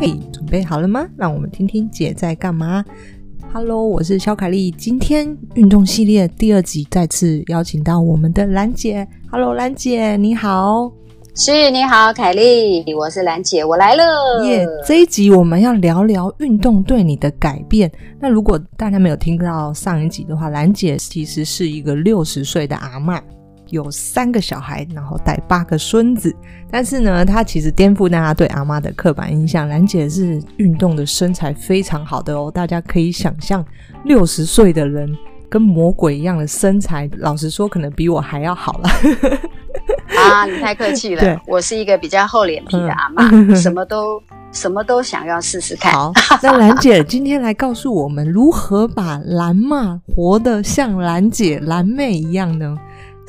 嘿，准备好了吗？让我们听听姐在干嘛。Hello，我是肖凯丽。今天运动系列第二集再次邀请到我们的兰姐。Hello，兰姐你好。是，你好，凯丽，我是兰姐，我来了。耶，yeah, 这一集我们要聊聊运动对你的改变。那如果大家没有听到上一集的话，兰姐其实是一个六十岁的阿嬷。有三个小孩，然后带八个孙子，但是呢，她其实颠覆大家对阿妈的刻板印象。兰姐是运动的身材非常好的哦，大家可以想象，六十岁的人跟魔鬼一样的身材，老实说，可能比我还要好了。啊，你太客气了，对我是一个比较厚脸皮的阿妈，嗯、什么都什么都想要试试看。好，那兰姐今天来告诉我们，如何把兰妈活得像兰姐、兰妹一样呢？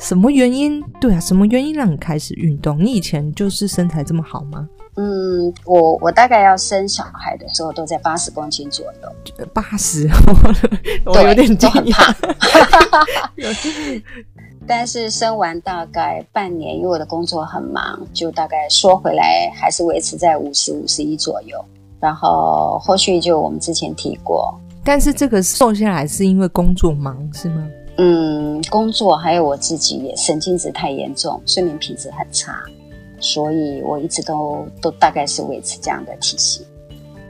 什么原因？对啊，什么原因让你开始运动？你以前就是身材这么好吗？嗯，我我大概要生小孩的时候都在八十公斤左右。八十，我有点惊讶。但是生完大概半年，因为我的工作很忙，就大概说回来还是维持在五十五十一左右。然后后续就我们之前提过，但是这个瘦下来是因为工作忙是吗？嗯，工作还有我自己也神经质太严重，睡眠品质很差，所以我一直都都大概是维持这样的体型。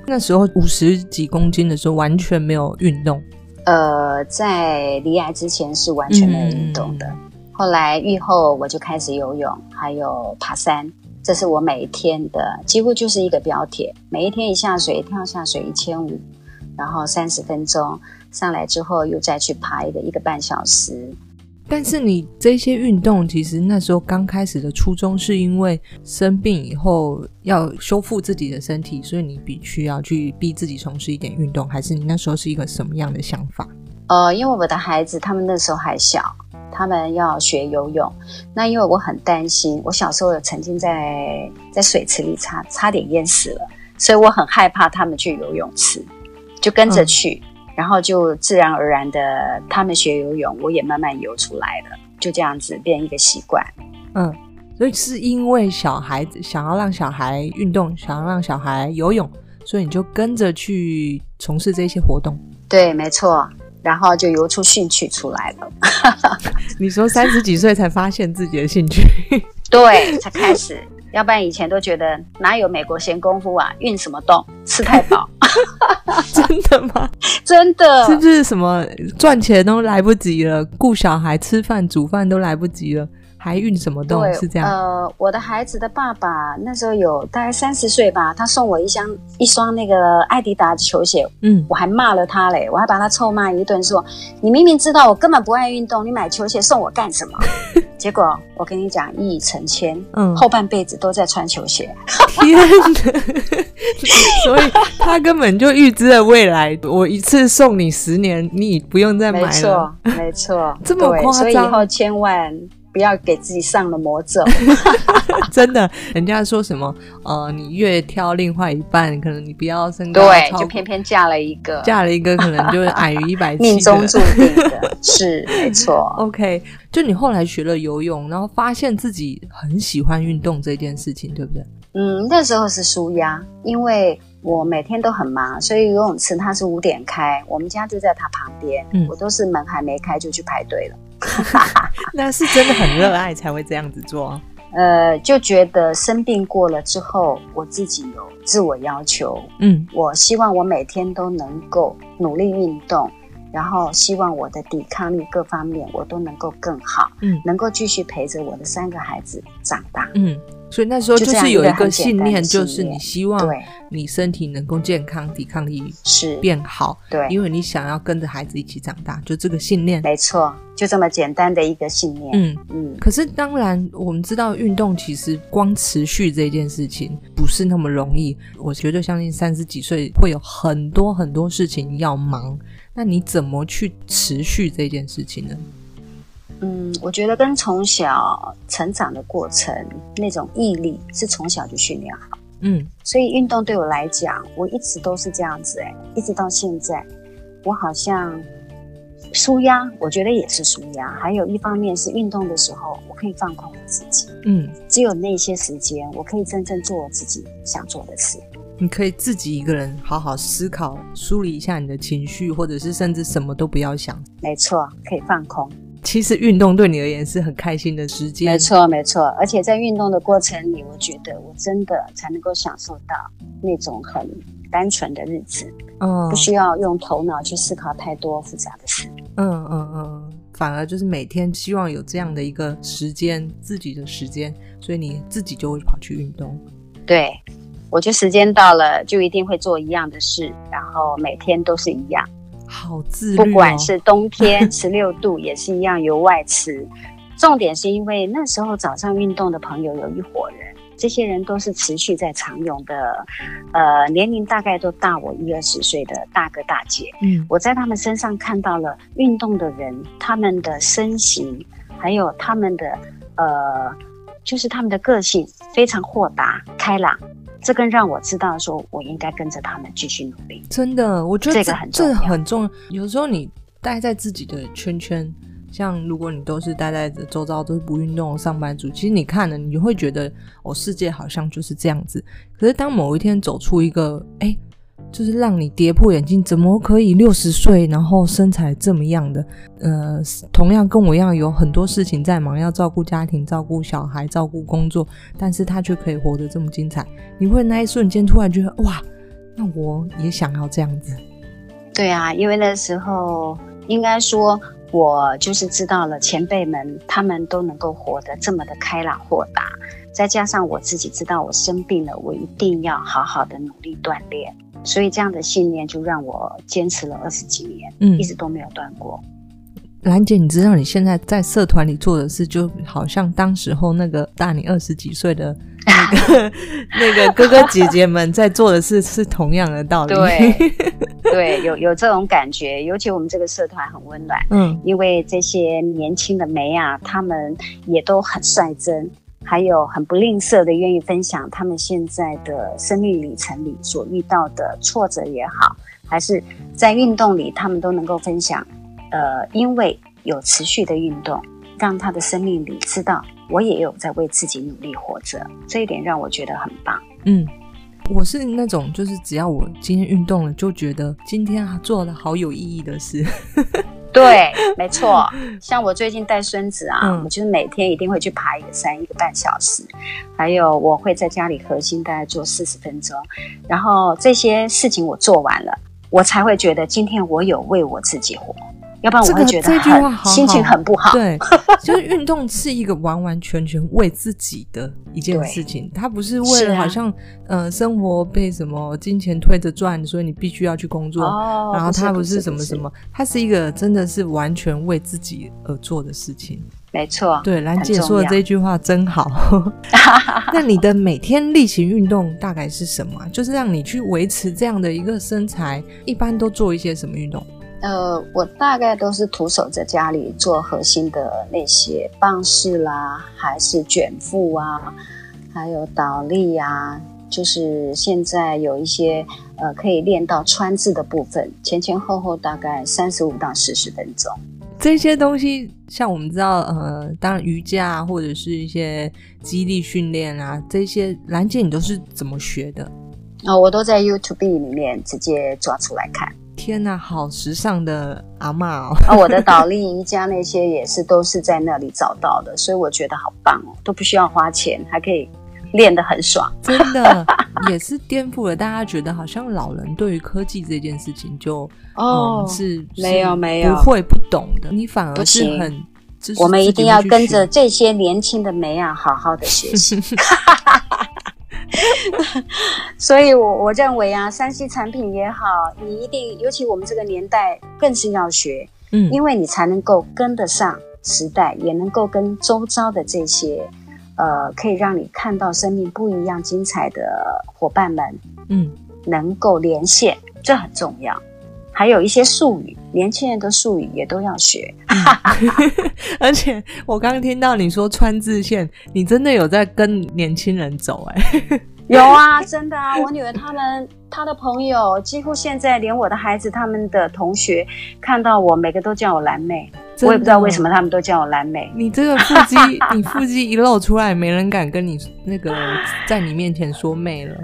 那时候五十几公斤的时候完全没有运动。呃，在离癌之前是完全没有运动的，嗯、后来愈后我就开始游泳，还有爬山，这是我每一天的几乎就是一个标铁，每一天一下水跳下水一千五，然后三十分钟。上来之后又再去爬一个一个半小时，但是你这些运动其实那时候刚开始的初衷是因为生病以后要修复自己的身体，所以你必须要去逼自己从事一点运动，还是你那时候是一个什么样的想法？呃，因为我的孩子他们那时候还小，他们要学游泳，那因为我很担心，我小时候有曾经在在水池里差差点淹死了，所以我很害怕他们去游泳池，就跟着去。嗯然后就自然而然的，他们学游泳，我也慢慢游出来了，就这样子变一个习惯。嗯，所以是因为小孩子想要让小孩运动，想要让小孩游泳，所以你就跟着去从事这些活动。对，没错。然后就游出兴趣出来了。你说三十几岁才发现自己的兴趣？对，才开始。要不然以前都觉得哪有美国闲工夫啊，运什么动，吃太饱。真的吗？真的，是不是什么赚钱都来不及了，顾小孩、吃饭、煮饭都来不及了？还运什么动？对是这样。呃，我的孩子的爸爸那时候有大概三十岁吧，他送我一箱一双那个艾迪达的球鞋，嗯，我还骂了他嘞，我还把他臭骂一顿，说你明明知道我根本不爱运动，你买球鞋送我干什么？结果我跟你讲，一语成千，嗯，后半辈子都在穿球鞋。天哪！所以他根本就预知了未来，我一次送你十年，你不用再买了。没错，没错，这么夸张，所以以后千万。不要给自己上了魔咒，真的，人家说什么？呃，你越挑另外一半，可能你不要身高，对，就偏偏嫁了一个，嫁了一个可能就矮于一百七，命中注定的，是 没错。OK，就你后来学了游泳，然后发现自己很喜欢运动这件事情，对不对？嗯，那时候是舒压，因为我每天都很忙，所以游泳池它是五点开，我们家就在它旁边，嗯，我都是门还没开就去排队了。那是真的很热爱才会这样子做，呃，就觉得生病过了之后，我自己有自我要求，嗯，我希望我每天都能够努力运动，然后希望我的抵抗力各方面我都能够更好，嗯，能够继续陪着我的三个孩子长大，嗯。所以那时候就是有一个信念，就是你希望你身体能够健康，抵抗力是变好，对，因为你想要跟着孩子一起长大，就这个信念，没错，就这么简单的一个信念。嗯嗯。可是当然，我们知道运动其实光持续这件事情不是那么容易。我绝对相信三十几岁会有很多很多事情要忙，那你怎么去持续这件事情呢？嗯，我觉得跟从小成长的过程那种毅力是从小就训练好。嗯，所以运动对我来讲，我一直都是这样子哎，一直到现在，我好像舒压，我觉得也是舒压。还有一方面是运动的时候，我可以放空我自己。嗯，只有那些时间，我可以真正做我自己想做的事。你可以自己一个人好好思考、梳理一下你的情绪，或者是甚至什么都不要想。没错，可以放空。其实运动对你而言是很开心的时间。没错，没错。而且在运动的过程里，我觉得我真的才能够享受到那种很单纯的日子。嗯，不需要用头脑去思考太多复杂的事。嗯嗯嗯，反而就是每天希望有这样的一个时间，自己的时间，所以你自己就会跑去运动。对，我觉得时间到了，就一定会做一样的事，然后每天都是一样。好自律哦，不管是冬天十六度，也是一样由外吃。重点是因为那时候早上运动的朋友有一伙人，这些人都是持续在长泳的，呃，年龄大概都大我一二十岁的大哥大姐。嗯，我在他们身上看到了运动的人，他们的身形，还有他们的呃，就是他们的个性非常豁达开朗。这更让我知道，说我应该跟着他们继续努力。真的，我觉得这，这个很重要，这很重要。有时候你待在自己的圈圈，像如果你都是待在周遭都是不运动的上班族，其实你看了，你会觉得哦，世界好像就是这样子。可是当某一天走出一个，哎。就是让你跌破眼镜，怎么可以六十岁，然后身材这么样的？呃，同样跟我一样有很多事情在忙，要照顾家庭、照顾小孩、照顾工作，但是他却可以活得这么精彩。你会那一瞬间突然觉得，哇，那我也想要这样子。对啊，因为那时候应该说，我就是知道了前辈们他们都能够活得这么的开朗豁达，再加上我自己知道我生病了，我一定要好好的努力锻炼。所以这样的信念就让我坚持了二十几年，嗯，一直都没有断过。兰姐，你知道你现在在社团里做的事，就好像当时候那个大你二十几岁的那个 那个哥哥姐姐们在做的事是同样的道理。对，对，有有这种感觉。尤其我们这个社团很温暖，嗯，因为这些年轻的梅啊，他们也都很率真。还有很不吝啬的愿意分享他们现在的生命里程里所遇到的挫折也好，还是在运动里，他们都能够分享。呃，因为有持续的运动，让他的生命里知道我也有在为自己努力活着，这一点让我觉得很棒。嗯，我是那种就是只要我今天运动了，就觉得今天啊做了好有意义的事。对，没错。像我最近带孙子啊，嗯、我就是每天一定会去爬一个山，一个半小时。还有，我会在家里核心大概做四十分钟。然后这些事情我做完了，我才会觉得今天我有为我自己活。要不然我会觉得很、这个、这句话好好心情很不好。对，就是运动是一个完完全全为自己的一件事情，它不是为了好像、啊、呃生活被什么金钱推着转，所以你必须要去工作。哦、然后它不是什么什么，它是一个真的是完全为自己而做的事情。没错，对，兰姐说的这句话真好。那你的每天例行运动大概是什么？就是让你去维持这样的一个身材，一般都做一些什么运动？呃，我大概都是徒手在家里做核心的那些棒式啦，还是卷腹啊，还有倒立啊，就是现在有一些呃可以练到穿字的部分，前前后后大概三十五到四十分钟。这些东西，像我们知道，呃，当然瑜伽或者是一些肌力训练啊，这些兰姐你都是怎么学的？哦，我都在 YouTube 里面直接抓出来看。天呐，好时尚的阿嬷哦！啊，我的倒立瑜伽那些也是都是在那里找到的，所以我觉得好棒哦，都不需要花钱，还可以练得很爽。真的也是颠覆了大家觉得好像老人对于科技这件事情就哦、嗯、是没有没有不会不懂的，你反而是很我们一定要跟着这些年轻的梅啊好好的学习。所以我，我我认为啊三 C 产品也好，你一定，尤其我们这个年代，更是要学，嗯，因为你才能够跟得上时代，也能够跟周遭的这些，呃，可以让你看到生命不一样精彩的伙伴们，嗯，能够连线，这很重要。还有一些术语，年轻人的术语也都要学。而且，我刚听到你说川字线，你真的有在跟年轻人走哎、有啊，真的啊，我女儿他们她的朋友，几乎现在连我的孩子他们的同学看到我，每个都叫我蓝妹。我也不知道为什么他们都叫我蓝妹。你这个腹肌，你腹肌一露出来，没人敢跟你那个在你面前说妹了。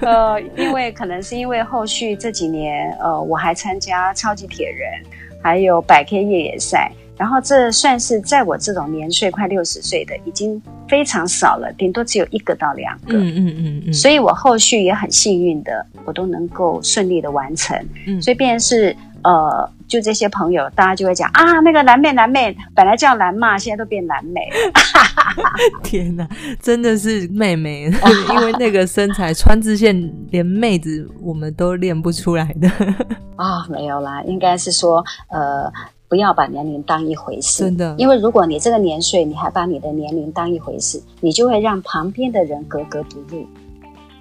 呃，因为可能是因为后续这几年，呃，我还参加超级铁人，还有百 K 越野赛。然后这算是在我这种年岁快六十岁的，已经非常少了，顶多只有一个到两个。嗯嗯嗯嗯。所以我后续也很幸运的，我都能够顺利的完成。嗯。所以便是呃，就这些朋友，大家就会讲啊，那个蓝妹蓝妹，本来叫蓝嘛，现在都变蓝妹。天哪，真的是妹妹，因为那个身材穿字线，连妹子我们都练不出来的。啊、哦，没有啦，应该是说呃。不要把年龄当一回事，真的。因为如果你这个年岁，你还把你的年龄当一回事，你就会让旁边的人格格不入，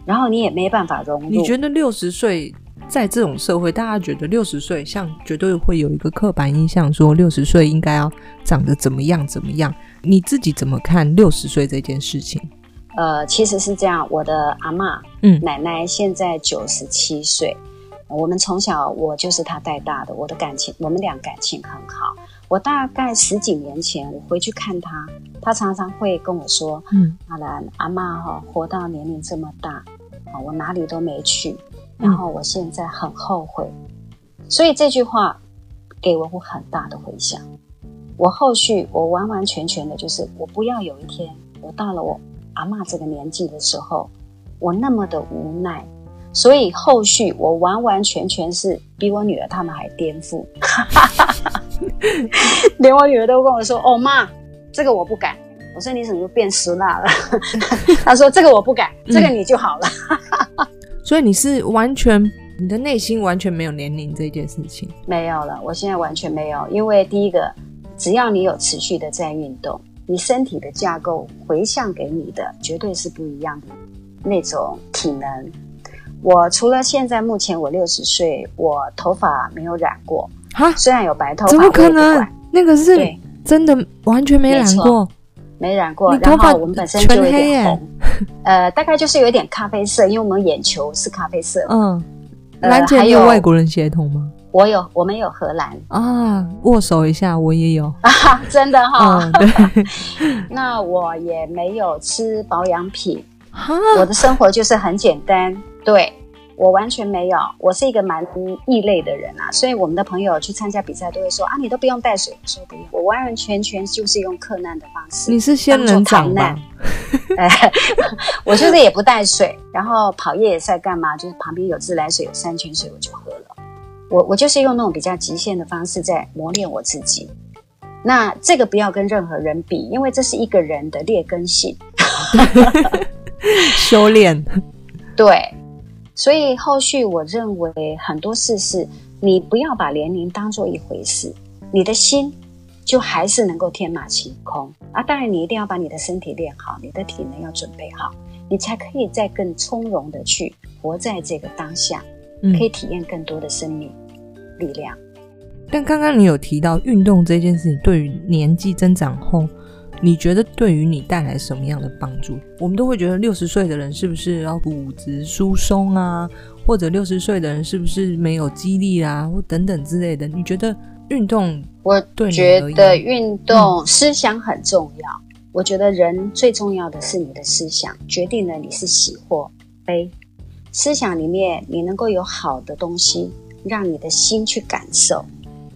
然后你也没办法融入。你觉得六十岁在这种社会，大家觉得六十岁像绝对会有一个刻板印象，说六十岁应该要长得怎么样怎么样？你自己怎么看六十岁这件事情？呃，其实是这样，我的阿嬷，嗯，奶奶现在九十七岁。我们从小，我就是他带大的，我的感情，我们俩感情很好。我大概十几年前，我回去看他，他常常会跟我说：“嗯，阿兰阿嬷哈，活到年龄这么大，啊，我哪里都没去，然后我现在很后悔。嗯”所以这句话给我很大的回响。我后续我完完全全的就是，我不要有一天我到了我阿嬷这个年纪的时候，我那么的无奈。所以后续我完完全全是比我女儿他们还颠覆，连我女儿都跟我说：“哦妈，这个我不敢。”我说：“你怎么变死辣了？” 她说：“这个我不敢，这个你就好了。嗯 ”所以你是完全你的内心完全没有年龄这件事情没有了，我现在完全没有，因为第一个，只要你有持续的在运动，你身体的架构回向给你的绝对是不一样的那种体能。我除了现在目前我六十岁，我头发没有染过哈，虽然有白头发，怎么可能？那个是真的完全没染过，没染过。然后我们本身就有点红，呃，大概就是有点咖啡色，因为我们眼球是咖啡色。嗯，兰姐有外国人血统吗？我有，我们有荷兰啊，握手一下，我也有 啊，真的哈。嗯，对，那我也没有吃保养品，我的生活就是很简单。对，我完全没有，我是一个蛮异类的人啊，所以我们的朋友去参加比赛都会说啊，你都不用带水，我说不用，我完完全全就是用克难的方式。你是仙人掌吗？我就是也不带水，然后跑越野赛干嘛？就是旁边有自来水，有山泉水，我就喝了。我我就是用那种比较极限的方式在磨练我自己。那这个不要跟任何人比，因为这是一个人的劣根性，修炼。对。所以后续我认为很多事是，你不要把年龄当做一回事，你的心就还是能够天马行空啊！当然你一定要把你的身体练好，你的体能要准备好，你才可以再更从容的去活在这个当下，可以体验更多的生命力量。嗯。但刚刚你有提到运动这件事情，对于年纪增长后。你觉得对于你带来什么样的帮助？我们都会觉得六十岁的人是不是要骨质疏松啊，或者六十岁的人是不是没有肌力啊，或等等之类的？你觉得运动？我觉得运动思想很重要。我觉得人最重要的是你的思想，决定了你是喜或悲。思想里面你能够有好的东西，让你的心去感受，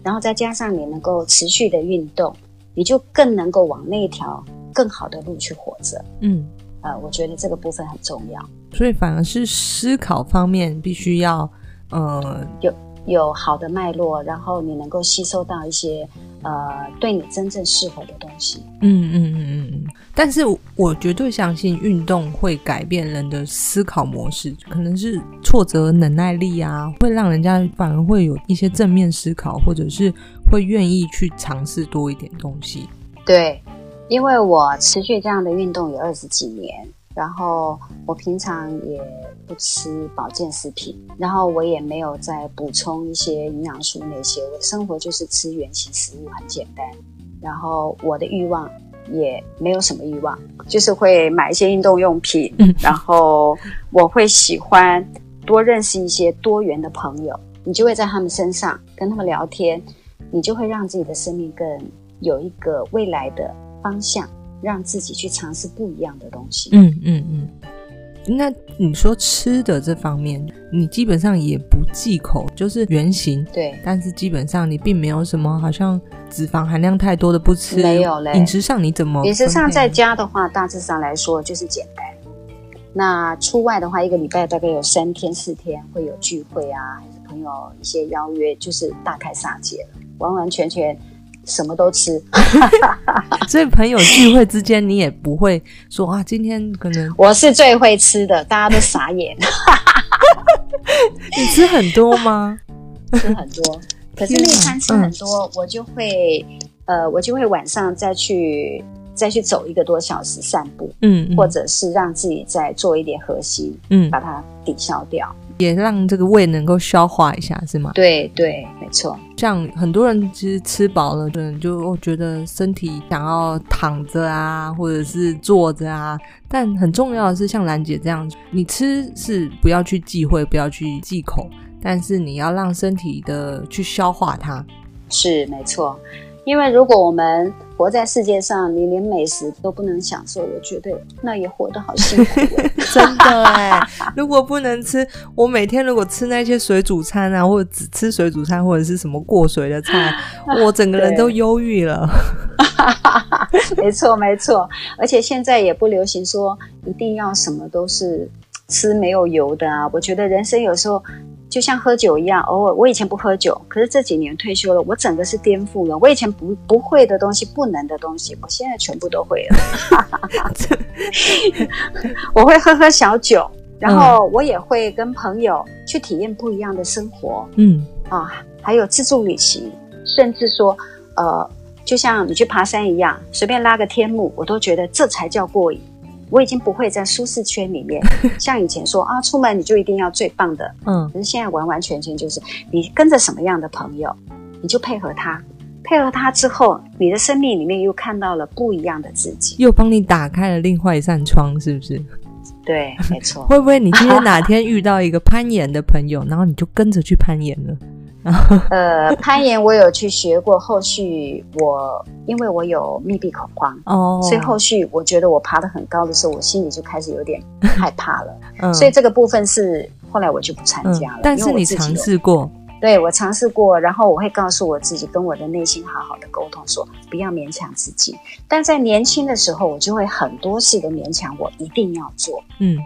然后再加上你能够持续的运动。你就更能够往那条更好的路去活着。嗯，呃，我觉得这个部分很重要。所以反而是思考方面必须要，呃，有有好的脉络，然后你能够吸收到一些呃对你真正适合的东西。嗯嗯嗯嗯。但是我绝对相信运动会改变人的思考模式，可能是挫折忍耐力啊，会让人家反而会有一些正面思考，或者是。会愿意去尝试多一点东西，对，因为我持续这样的运动有二十几年，然后我平常也不吃保健食品，然后我也没有再补充一些营养素那些，我的生活就是吃原型食物，很简单。然后我的欲望也没有什么欲望，就是会买一些运动用品，嗯、然后我会喜欢多认识一些多元的朋友，你就会在他们身上跟他们聊天，你就会让自己的生命更有一个未来的方向，让自己去尝试不一样的东西。嗯嗯嗯。那你说吃的这方面，你基本上也不忌口，就是原型。对。但是基本上你并没有什么好像脂肪含量太多的不吃。没有嘞。饮食上你怎么？饮食上在家的话，大致上来说就是简单。那出外的话，一个礼拜大概有三天四天会有聚会啊，还是朋友一些邀约，就是大开杀戒了，完完全全。什么都吃，所以朋友聚会之间，你也不会说啊，今天可能 我是最会吃的，大家都傻眼。你吃很多吗？吃很多，可是那餐吃很多，嗯、我就会呃，我就会晚上再去再去走一个多小时散步，嗯，嗯，或者是让自己再做一点核心，嗯，把它抵消掉。也让这个胃能够消化一下，是吗？对对，没错。像很多人其实吃饱了，可能就觉得身体想要躺着啊，或者是坐着啊。但很重要的是，像兰姐这样，你吃是不要去忌讳，不要去忌口，但是你要让身体的去消化它。是，没错。因为如果我们活在世界上，你连美食都不能享受，我觉得那也活得好辛苦。真的哎，如果不能吃，我每天如果吃那些水煮餐啊，或者只吃水煮餐，或者是什么过水的菜，我整个人都忧郁了。没错，没错。而且现在也不流行说一定要什么都是吃没有油的啊。我觉得人生有时候。就像喝酒一样，偶尔我以前不喝酒，可是这几年退休了，我整个是颠覆了。我以前不不会的东西，不能的东西，我现在全部都会了。我会喝喝小酒，然后我也会跟朋友去体验不一样的生活。嗯啊，还有自助旅行，甚至说，呃，就像你去爬山一样，随便拉个天幕，我都觉得这才叫过瘾。我已经不会在舒适圈里面，像以前说啊，出门你就一定要最棒的，嗯，可是现在完完全全就是你跟着什么样的朋友，你就配合他，配合他之后，你的生命里面又看到了不一样的自己，又帮你打开了另外一扇窗，是不是？对，没错。会不会你今天 哪天遇到一个攀岩的朋友，然后你就跟着去攀岩了？呃，攀岩我有去学过，后续我因为我有密闭恐慌哦，所以后续我觉得我爬得很高的时候，我心里就开始有点害怕了。嗯，所以这个部分是后来我就不参加了。嗯，但是你尝试过？对，我尝试过，然后我会告诉我自己，跟我的内心好好的沟通说，说不要勉强自己。但在年轻的时候，我就会很多事都勉强我一定要做。嗯，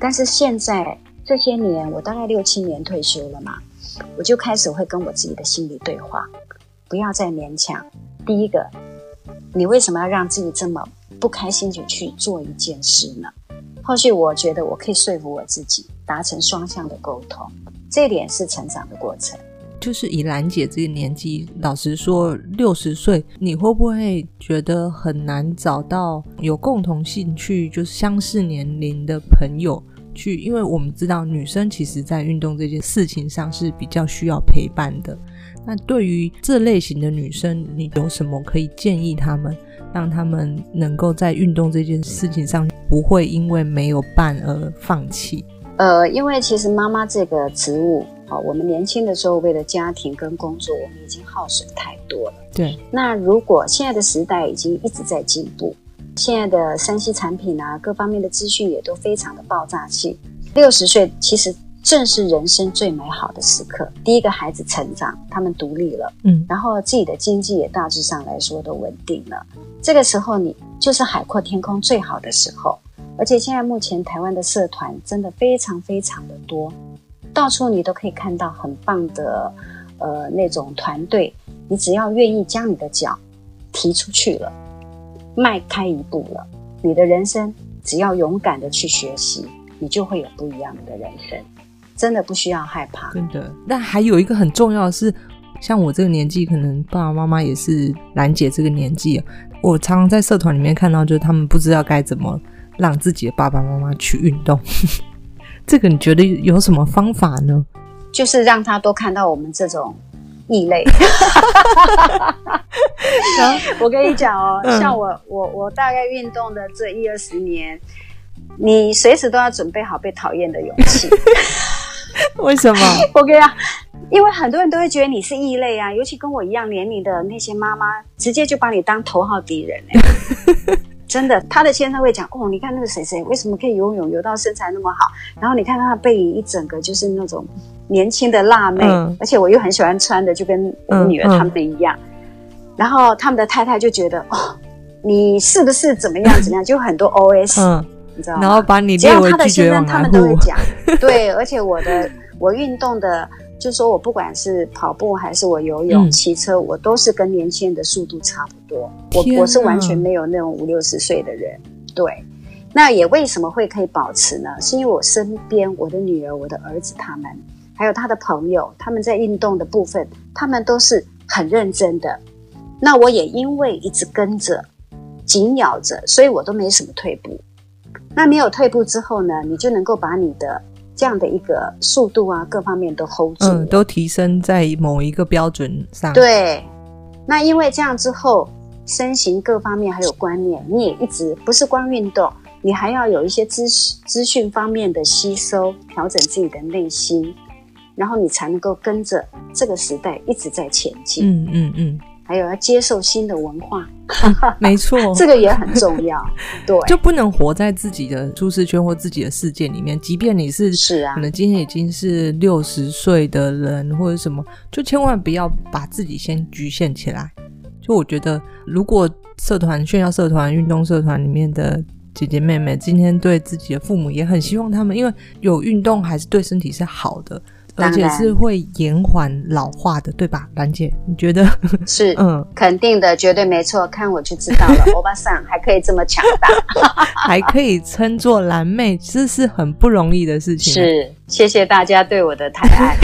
但是现在这些年，我大概六七年退休了嘛。我就开始会跟我自己的心里对话，不要再勉强。第一个，你为什么要让自己这么不开心就去做一件事呢？后续我觉得我可以说服我自己，达成双向的沟通，这点是成长的过程。就是以兰姐这个年纪，老实说，六十岁，你会不会觉得很难找到有共同兴趣，就是相似年龄的朋友？去，因为我们知道女生其实在运动这件事情上是比较需要陪伴的。那对于这类型的女生，你有什么可以建议她们，让她们能够在运动这件事情上不会因为没有伴而放弃？呃，因为其实妈妈这个职务，啊，我们年轻的时候为了家庭跟工作，我们已经耗损太多了。对。那如果现在的时代已经一直在进步。现在的三 C 产品啊，各方面的资讯也都非常的爆炸性。六十岁其实正是人生最美好的时刻。第一个孩子成长，他们独立了，嗯，然后自己的经济也大致上来说都稳定了。这个时候你就是海阔天空最好的时候。而且现在目前台湾的社团真的非常非常的多，到处你都可以看到很棒的呃那种团队。你只要愿意将你的脚提出去了。迈开一步了，你的人生只要勇敢的去学习，你就会有不一样的人生。真的不需要害怕。真的。那还有一个很重要的是，像我这个年纪，可能爸爸妈妈也是兰姐这个年纪，我常常在社团里面看到，就是他们不知道该怎么让自己的爸爸妈妈去运动。这个你觉得有什么方法呢？就是让他多看到我们这种异类。我跟你讲哦，嗯、像我我我大概运动的这一二十年，你随时都要准备好被讨厌的勇气。为什么？我跟你讲，因为很多人都会觉得你是异类啊，尤其跟我一样年龄的那些妈妈，直接就把你当头号敌人哎、欸。真的，他的先生会讲哦，你看那个谁谁为什么可以游泳游到身材那么好？然后你看他的背影一整个就是那种年轻的辣妹，嗯、而且我又很喜欢穿的，就跟我女儿他们一样。嗯嗯、然后他们的太太就觉得哦，你是不是怎么样怎么样？就很多 OS，、嗯、你知道吗？然后把你只要他的先生他们都会讲，对，而且我的我运动的。就是说我不管是跑步还是我游泳、骑、嗯、车，我都是跟年轻人的速度差不多。我我是完全没有那种五六十岁的人。对，那也为什么会可以保持呢？是因为我身边我的女儿、我的儿子他们，还有他的朋友，他们在运动的部分，他们都是很认真的。那我也因为一直跟着、紧咬着，所以我都没什么退步。那没有退步之后呢，你就能够把你的。这样的一个速度啊，各方面都 hold 住，嗯，都提升在某一个标准上。对，那因为这样之后，身形各方面还有观念，你也一直不是光运动，你还要有一些知识、资讯方面的吸收，调整自己的内心，然后你才能够跟着这个时代一直在前进。嗯嗯嗯。还有要接受新的文化，没错，这个也很重要。对，就不能活在自己的舒适圈或自己的世界里面。即便你是是啊，可能今天已经是六十岁的人或者什么，就千万不要把自己先局限起来。就我觉得，如果社团、炫耀社团、运动社团里面的姐姐妹妹，今天对自己的父母也很希望他们，因为有运动还是对身体是好的。而且是会延缓老化的，对吧，兰姐？你觉得 是？嗯，肯定的，绝对没错。看我就知道了，欧巴桑还可以这么强大，还可以称作蓝妹，这是很不容易的事情。是，谢谢大家对我的抬爱。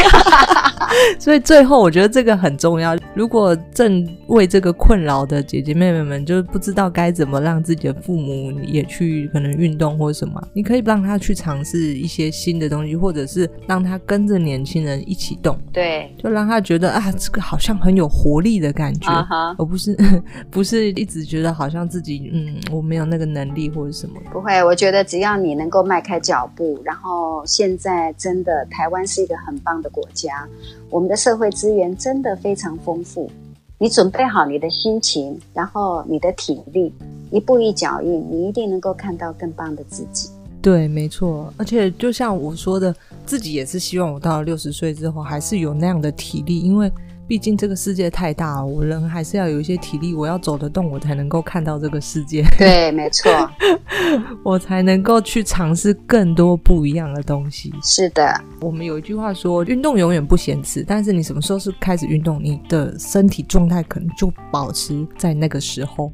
所以最后，我觉得这个很重要。如果正为这个困扰的姐姐妹妹们，就是不知道该怎么让自己的父母也去可能运动或什么，你可以让他去尝试一些新的东西，或者是让他跟着年轻人一起动，对，就让他觉得啊，这个好像很有活力的感觉，uh huh. 而不是不是一直觉得好像自己嗯，我没有那个能力或者什么。不会，我觉得只要你能够迈开脚步，然后现在真的台湾是一个很棒的国家，我们的社会资源真的非常丰富。你准备好你的心情，然后你的体力，一步一脚印，你一定能够看到更棒的自己。对，没错，而且就像我说的，自己也是希望我到了六十岁之后还是有那样的体力，因为。毕竟这个世界太大了，我人还是要有一些体力，我要走得动，我才能够看到这个世界。对，没错，我才能够去尝试更多不一样的东西。是的，我们有一句话说，运动永远不嫌迟，但是你什么时候是开始运动，你的身体状态可能就保持在那个时候。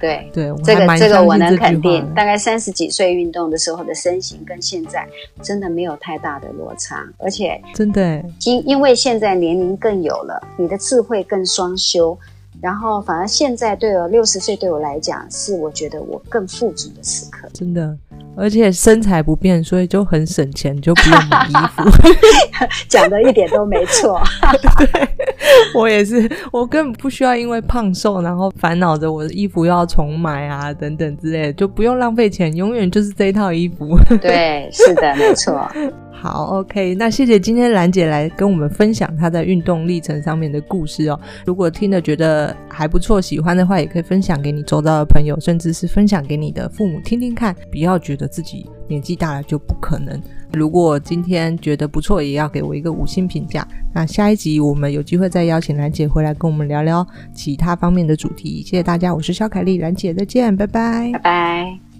对 对，这个这个我能肯定，大概三十几岁运动的时候的身形跟现在真的没有太大的落差，而且真的因因为现在年龄更有了。你的智慧更双修，然后反而现在对我六十岁对我来讲，是我觉得我更富足的时刻，真的，而且身材不变，所以就很省钱，就不用买衣服，讲的一点都没错。对，我也是，我根本不需要因为胖瘦，然后烦恼着我的衣服要重买啊等等之类的，就不用浪费钱，永远就是这一套衣服。对，是的，没错。好，OK，那谢谢今天兰姐来跟我们分享她在运动历程上面的故事哦。如果听了觉得还不错、喜欢的话，也可以分享给你周遭的朋友，甚至是分享给你的父母听听看。不要觉得自己年纪大了就不可能。如果今天觉得不错，也要给我一个五星评价。那下一集我们有机会再邀请兰姐回来跟我们聊聊其他方面的主题。谢谢大家，我是肖凯丽，兰姐再见，拜拜，拜拜。